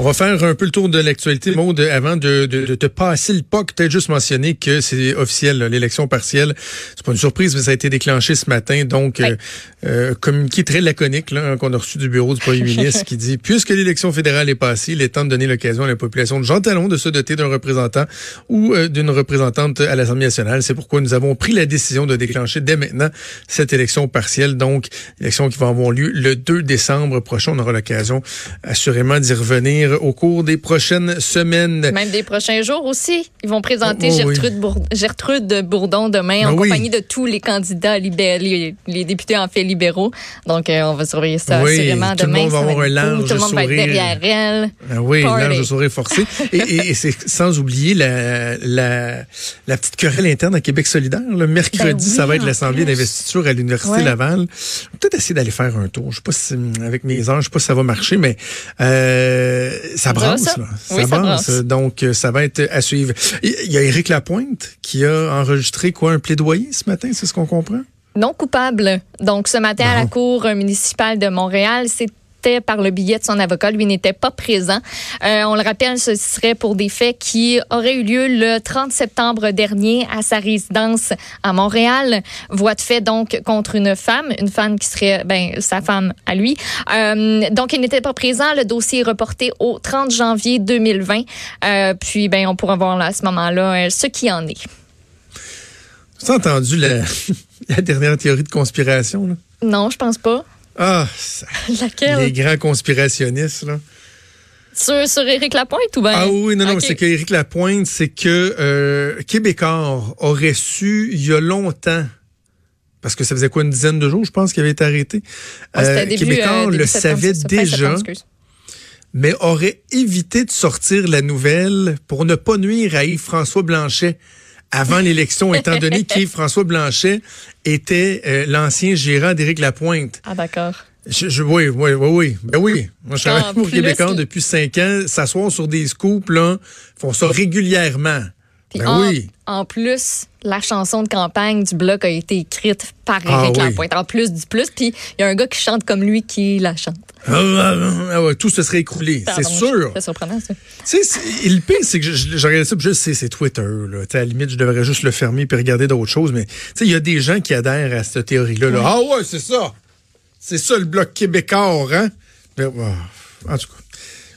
On va faire un peu le tour de l'actualité, Maud, avant de, de, de, te passer le POC. Peut-être juste mentionner que c'est officiel, l'élection partielle. C'est pas une surprise, mais ça a été déclenché ce matin. Donc, euh, euh, communiqué très laconique là, qu'on a reçu du bureau du premier ministre qui dit, puisque l'élection fédérale est passée, il est temps de donner l'occasion à la population de Jean Talon de se doter d'un représentant ou euh, d'une représentante à l'Assemblée nationale. C'est pourquoi nous avons pris la décision de déclencher dès maintenant cette élection partielle. Donc, élection qui va avoir lieu le 2 décembre prochain. On aura l'occasion assurément d'y revenir au cours des prochaines semaines. Même des prochains jours aussi. Ils vont présenter oh, oh, Gertrude, Bourdon, Gertrude, Bourdon demain ben en oui. compagnie de tous les candidats libéraux, les, les, députés en fait libéraux. Donc, euh, on va surveiller ça oui, assurément tout demain. Le monde va avoir un large cool. Tout le monde va être derrière elle. Ah oui, Party. large sourire forcé. et, et, et c'est sans oublier la, la, la petite querelle interne à Québec solidaire. Le mercredi, Ben ça va être l'Assemblée d'investiture à l'Université. Laval. Peut-être essayer d'aller faire un tour. Je sais pas si, avec mes heures, je sais pas si ça va marcher, mais euh, ça brasse. ça? Là. Ça, Oui, ça brasse. brasse. Donc, euh, ça va être à suivre. Il y a Éric Lapointe qui a enregistré quoi un plaidoyer ce matin, c'est ce qu'on comprend? non coupable. Donc, ce matin, à la. Cour municipale de Montréal, par le billet de son avocat. Lui n'était pas présent. Euh, on le rappelle, ce serait pour des faits qui auraient eu lieu le 30 septembre dernier à sa résidence à Montréal. Voie de fait donc contre une femme, une femme qui serait ben, sa femme à lui. Euh, donc, il n'était pas présent. Le dossier est reporté au 30 janvier 2020. Euh, puis, ben, on pourra voir là, à ce moment-là ce qui en est. Tu as entendu la, la dernière théorie de conspiration? Là? Non, je pense pas. Ah, ça- Laquelle? les grands conspirationnistes. Là. Sur, sur Éric Lapointe ou bien? Ah oui, non, non, c'est qu'Éric Lapointe, c'est que euh, Québécois aurait su il y a longtemps, parce que ça faisait quoi, une dizaine de jours, je pense, qu'il avait été arrêté. Ouais, Euh, début, Québécois euh, le savait déjà, mais aurait évité de sortir la nouvelle pour ne pas nuire à Yves-François Blanchet avant l'élection, étant donné qu'Yves-François Blanchet était euh, l'ancien gérant d'Éric Lapointe. Ah, d'accord. Je, je- oui, oui, oui, oui. Ben oui. Moi, je travaille pour Québécois depuis cinq ans. S'asseoir sur des scoops, là, font ça régulièrement. Puis Ben en, oui. en plus, la chanson de campagne du bloc a été écrite par Ah Éric oui. Lapointe. En plus du plus, puis il y a un gars qui chante comme lui qui la chante. Ah, ah, ah, tout se serait écroulé, c'est sûr. C'est surprenant, ça. Tu sais, le pire, c'est que je, regardais ça, puis je sais, c'est Twitter. Là. À la limite, je devrais juste le fermer puis regarder d'autres choses. Mais tu sais, il y a des gens qui adhèrent à cette théorie-là. là. Ah ouais, c'est ça. C'est ça le bloc québécois, hein? Mais, ah, en tout cas.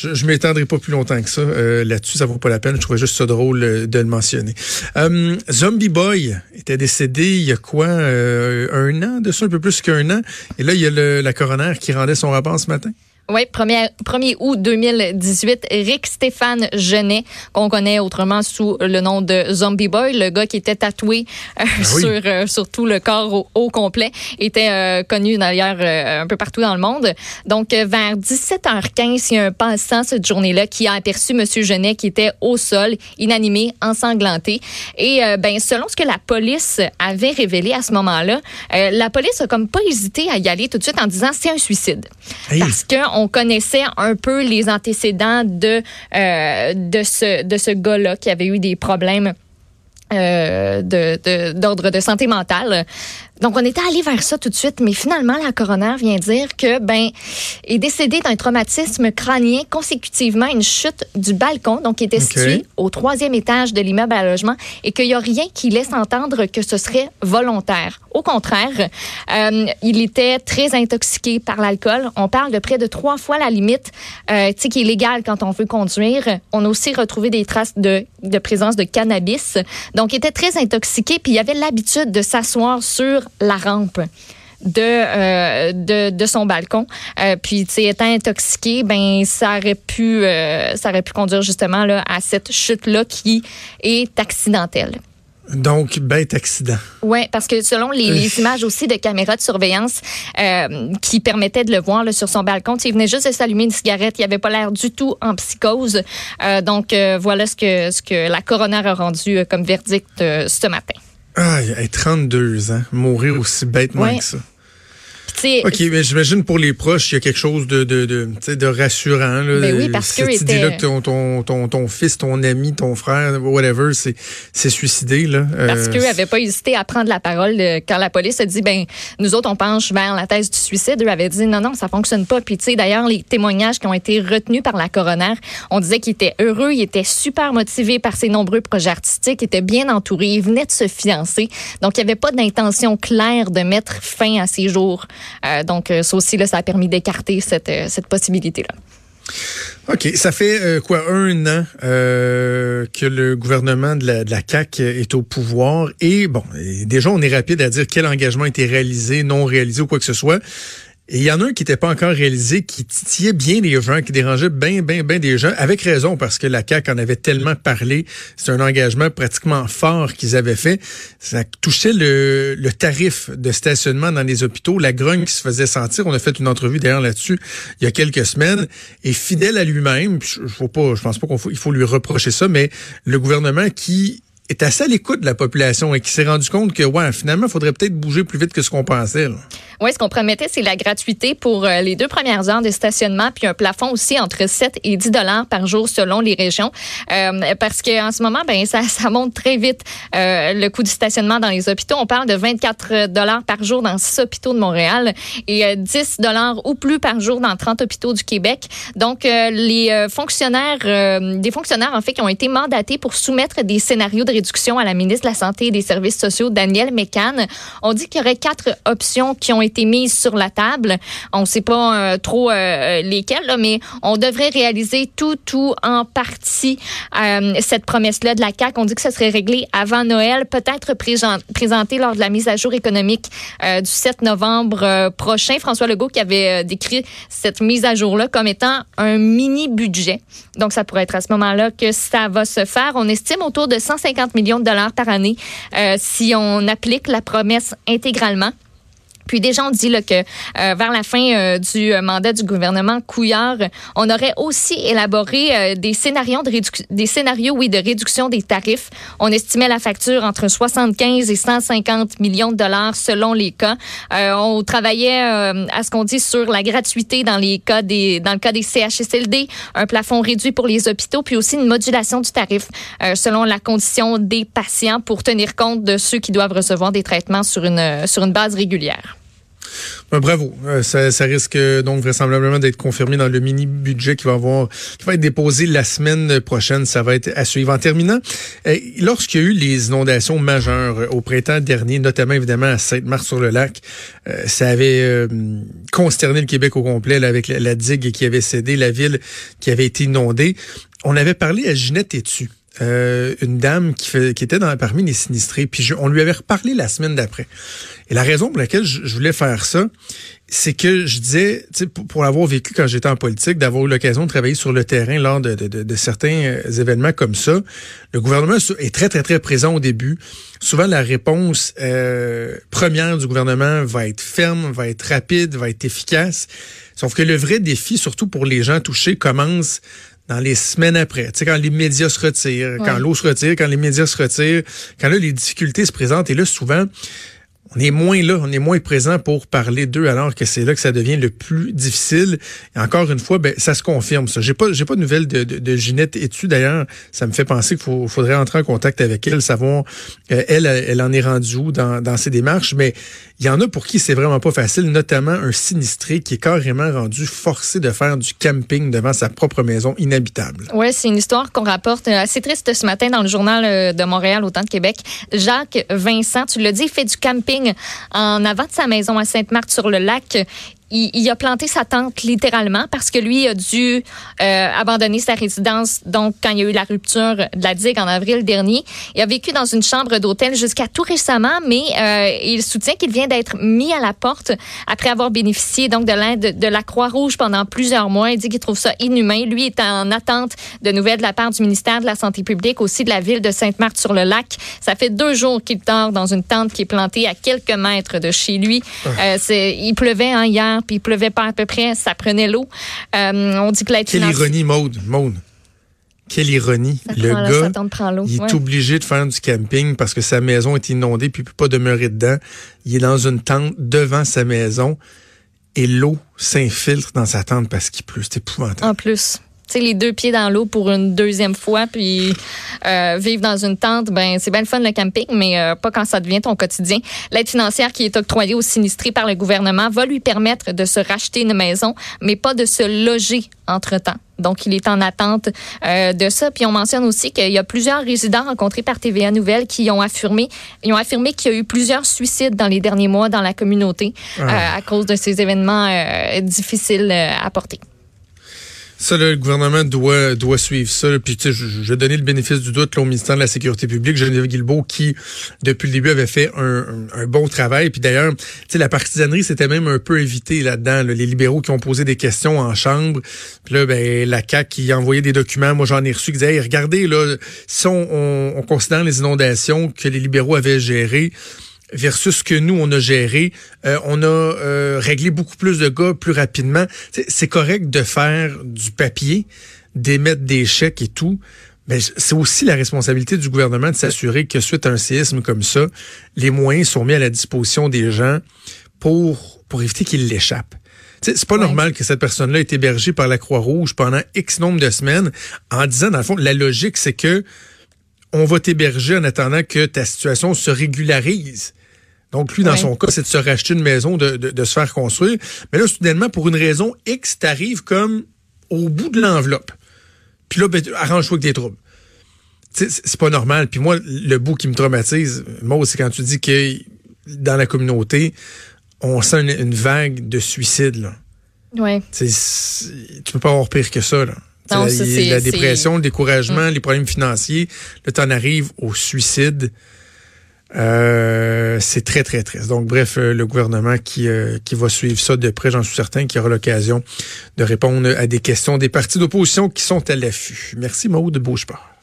Je, je m'étendrai pas plus longtemps que ça euh, là-dessus, ça vaut pas la peine. Je trouvais juste ça drôle euh, de le mentionner. Euh, Zombie Boy était décédé il y a quoi un an de ça, un peu plus qu'un an. Et là, il y a le, la coroner qui rendait son rapport ce matin. Oui, 1er, 1er août 2018, Rick Stéphane Genet, qu'on connaît autrement sous le nom de Zombie Boy, le gars qui était tatoué euh, oui. sur, euh, sur tout le corps au, au complet, était euh, connu d'ailleurs un peu partout dans le monde. Donc, vers 17h15, il y a un passant cette journée-là qui a aperçu Monsieur Genet qui était au sol, inanimé, ensanglanté. Et ben, selon ce que la police avait révélé à ce moment-là, la police a comme pas hésité à y aller tout de suite en disant c'est un suicide Hey. parce qu'on connaissait un peu les antécédents de, euh, ce, de gars-là qui avait eu des problèmes euh, d'ordre de, santé mentale. Donc, on était allé vers ça tout de suite, mais finalement, la coroner vient dire que, ben, est décédé d'un traumatisme crânien consécutivement à une chute du balcon, donc qui était situé au troisième étage de l'immeuble à logement, et qu'il n'y a rien qui laisse entendre que ce serait volontaire. Au contraire, euh, il était très intoxiqué par l'alcool. On parle de près de trois fois la limite, euh, tu sais, qui est légale quand on veut conduire. On a aussi retrouvé des traces de, de présence de cannabis. Donc, il était très intoxiqué, puis il avait l'habitude de s'asseoir sur la rampe de, euh, de, de son balcon. Euh, puis, tu sais, étant intoxiqué, ben ça aurait pu, euh, ça aurait pu conduire justement là, à cette chute-là qui est accidentelle. Donc, bête accident. Oui, parce que selon les, les, images aussi de caméras de surveillance euh, qui permettaient de le voir là, sur son balcon, il venait juste de s'allumer une cigarette. Il avait pas l'air du tout en psychose. Euh, donc, euh, voilà ce que, ce que la coroner a rendu comme verdict ce matin. Ah, il a 32 ans. Mourir aussi bêtement Ouais. que ça. OK, mais j'imagine pour les proches, il y a quelque chose de, de, de, de rassurant. Là, Ben oui, parce Cette qu'eux idée-là que ton, ton, ton, ton fils, ton ami, ton frère, whatever, c'est c'est suicidé. Là. Parce Euh, qu'eux n'avaient pas hésité à prendre la parole quand la police a dit, ben, nous autres, on penche vers la thèse du suicide. Eux avaient dit, non, non, ça fonctionne pas. Puis, tu sais, d'ailleurs, les témoignages qui ont été retenus par la coroner, on disait qu'il était heureux, il était super motivé par ses nombreux projets artistiques, il était bien entouré, il venait de se fiancer. Donc, il n'y avait pas d'intention claire de mettre fin à ses jours. Euh, donc, euh, ça aussi, ça a permis d'écarter cette, euh, cette possibilité-là. OK, ça fait quoi un an que le gouvernement de la, de CAQ est au pouvoir et bon, déjà on est rapide à dire quel engagement a été réalisé, non réalisé ou quoi que ce soit. Il y en a un qui n'était pas encore réalisé, qui titillait bien les gens, qui dérangeait bien, bien, bien des gens, avec raison, parce que la CAQ en avait tellement parlé. C'est un engagement pratiquement fort qu'ils avaient fait. Ça touchait le, le tarif de stationnement dans les hôpitaux, la grogne qui se faisait sentir. On a fait une entrevue d'ailleurs là-dessus il y a quelques semaines. Et fidèle à lui-même, je, faut pas, je pense pas qu'il faut, faut lui reprocher ça, mais le gouvernement qui est assez à l'écoute de la population et qui s'est rendu compte que, ouais, finalement, il faudrait peut-être bouger plus vite que ce qu'on pensait. Oui, ce qu'on promettait, c'est la gratuité pour euh, les deux premières heures de stationnement, puis un plafond aussi entre 7 et 10 dollars par jour selon les régions. Euh, parce qu'en ce moment, ben ça, ça monte très vite euh, le coût du stationnement dans les hôpitaux. On parle de 24 dollars par jour dans 6 hôpitaux de Montréal et euh, 10 dollars ou plus par jour dans 30 hôpitaux du Québec. Donc, les fonctionnaires, des fonctionnaires en fait qui ont été mandatés pour soumettre des scénarios de réduction à la ministre de la Santé et des Services sociaux, Danielle Mécan, on dit qu'il y aurait quatre options qui ont été mises sur la table. On ne sait pas euh, trop euh, lesquelles, mais on devrait réaliser tout ou en partie euh, cette promesse-là de la CAQ. On dit que ce serait réglé avant Noël, peut-être présent- présenté lors de la mise à jour économique du 7 novembre prochain. François Legault qui avait décrit cette mise à jour-là comme étant un mini-budget. Donc, ça pourrait être à ce moment-là que ça va se faire. On estime autour de 150 millions de dollars par année euh, si on applique la promesse intégralement. Puis déjà, on dit là, que euh, vers la fin euh, du euh, mandat du gouvernement Couillard, on aurait aussi élaboré euh, des scénarios de des scénarios, oui, de réduction des tarifs. On estimait la facture entre 75 et 150 millions de dollars selon les cas. Euh, on travaillait à ce qu'on dit sur la gratuité dans les cas des dans le cas des CHSLD, un plafond réduit pour les hôpitaux, puis aussi une modulation du tarif selon la condition des patients pour tenir compte de ceux qui doivent recevoir des traitements sur une sur une base régulière. Ben, bravo. Euh, ça, ça risque euh, donc vraisemblablement d'être confirmé dans le mini-budget qui va avoir, qui va être déposé la semaine prochaine. Ça va être à suivre. En terminant, euh, lorsqu'il y a eu les inondations majeures euh, au printemps dernier, notamment évidemment à Sainte-Marthe-sur-le-Lac, ça avait consterné le Québec au complet là, avec la, la digue qui avait cédé, la ville qui avait été inondée. On avait parlé à Ginette Etu. Euh, une dame qui, fait, qui était dans, parmi les sinistrés, puis je- on lui avait reparlé la semaine d'après. Et la raison pour laquelle je, je voulais faire ça, c'est que je disais, pour, pour l'avoir vécu quand j'étais en politique, d'avoir eu l'occasion de travailler sur le terrain lors de, de, de, de certains euh, événements comme ça, le gouvernement est très, très, très présent au début. Souvent, la réponse euh, première du gouvernement va être ferme, va être rapide, va être efficace. Sauf que le vrai défi, surtout pour les gens touchés, commence dans les semaines après. Tu sais, quand les médias se retirent, quand l'eau se retire, quand les médias se retirent, quand là, les difficultés se présentent. Et là, souvent, on est moins là, on est moins présent pour parler d'eux alors que c'est là que ça devient le plus difficile. Et encore une fois, ben, ça se confirme ça. J'ai pas, j'ai pas de nouvelles de, de, de Ginette Etu d'ailleurs. Ça me fait penser qu'il faudrait entrer en contact avec elle, savoir euh, elle, elle en est rendue où dans, dans ses démarches. Mais il y en a pour qui c'est vraiment pas facile, notamment un sinistré qui est carrément rendu forcé de faire du camping devant sa propre maison inhabitable. Oui, c'est une histoire qu'on rapporte euh, assez triste ce matin dans le journal euh, de Montréal, au temps de Québec. Jacques Vincent, tu l'as dit, fait du camping en avant de sa maison à Sainte-Marthe-sur-le-Lac. Il, a planté sa tente littéralement parce que lui a dû euh, abandonner sa résidence. Donc, quand il y a eu la rupture de la digue en avril dernier, il a vécu dans une chambre d'hôtel jusqu'à tout récemment, mais euh, il soutient qu'il vient d'être mis à la porte après avoir bénéficié donc de l'aide de la Croix-Rouge pendant plusieurs mois. Il dit qu'il trouve ça inhumain. Lui est en attente de nouvelles de la part du ministère de la Santé publique, aussi de la ville de Sainte-Marthe-sur-le-Lac. Ça fait deux jours qu'il dort dans une tente qui est plantée à quelques mètres de chez lui. Ah. Euh, il pleuvait hein, hier, puis il pleuvait pas à peu près. Ça prenait l'eau. Euh, on dit que l'aide Quelle ironie, Maude. Maude. Quelle ironie. le gars, il est obligé de faire du camping parce que sa maison est inondée puis il peut pas demeurer dedans. Il est dans une tente devant sa maison et l'eau s'infiltre dans sa tente parce qu'il pleut. C'est épouvantable. En plus les deux pieds dans l'eau pour une deuxième fois, puis euh, vivre dans une tente, ben c'est bien le fun le camping, mais euh, pas quand ça devient ton quotidien. L'aide financière qui est octroyée aux sinistrés par le gouvernement va lui permettre de se racheter une maison, mais pas de se loger entre-temps. Donc, il est en attente euh, de ça. Puis, on mentionne aussi qu'il y a plusieurs résidents rencontrés par TVA Nouvelle qui ont affirmé, ils ont affirmé qu'il y a eu plusieurs suicides dans les derniers mois dans la communauté ah. à cause de ces événements difficiles à porter. Ça, le gouvernement doit doit suivre ça. Puis, tu sais, je, je donner le bénéfice du doute là, au ministère de la Sécurité publique, Geneviève Guilbeault, qui, depuis le début, avait fait un, un, bon travail. Puis d'ailleurs, tu sais, la partisanerie, c'était même un peu évité là-dedans. Les libéraux qui ont posé des questions en chambre. Puis là, ben, la CAQ qui envoyait des documents. Moi, j'en ai reçu qui disaient, hey, regardez, là, si on, on, on considère les inondations que les libéraux avaient gérées, versus ce que nous, on a géré. Euh, on a euh, réglé beaucoup plus de gars plus rapidement. C'est correct de faire du papier, d'émettre des chèques et tout, mais c'est aussi la responsabilité du gouvernement de s'assurer que suite à un séisme comme ça, les moyens sont mis à la disposition des gens pour, pour éviter qu'ils l'échappent. C'est pas normal que cette personne-là ait hébergée par la Croix-Rouge pendant X nombre de semaines en disant, dans le fond, la logique, c'est que on va t'héberger en attendant que ta situation se régularise. Donc, lui, dans son cas, c'est de se racheter une maison, de, de, se faire construire. Mais là, soudainement, pour une raison X, t'arrives comme au bout de l'enveloppe. Puis là, ben, arrange-toi avec des troubles. C'est pas normal. Puis moi, le bout qui me traumatise, moi, c'est quand tu dis que dans la communauté, on sent une, vague de suicides. Là. Ouais. tu peux pas avoir pire que ça. Là. Non, la, la dépression, le découragement, mm. les problèmes financiers. Là, tu en arrives au suicide. Euh, c'est très, très triste. Donc, bref, euh, le gouvernement qui, euh, qui va suivre ça de près, j'en suis certain, qui aura l'occasion de répondre à des questions des partis d'opposition qui sont à l'affût. Merci, Maud de Beaucheport.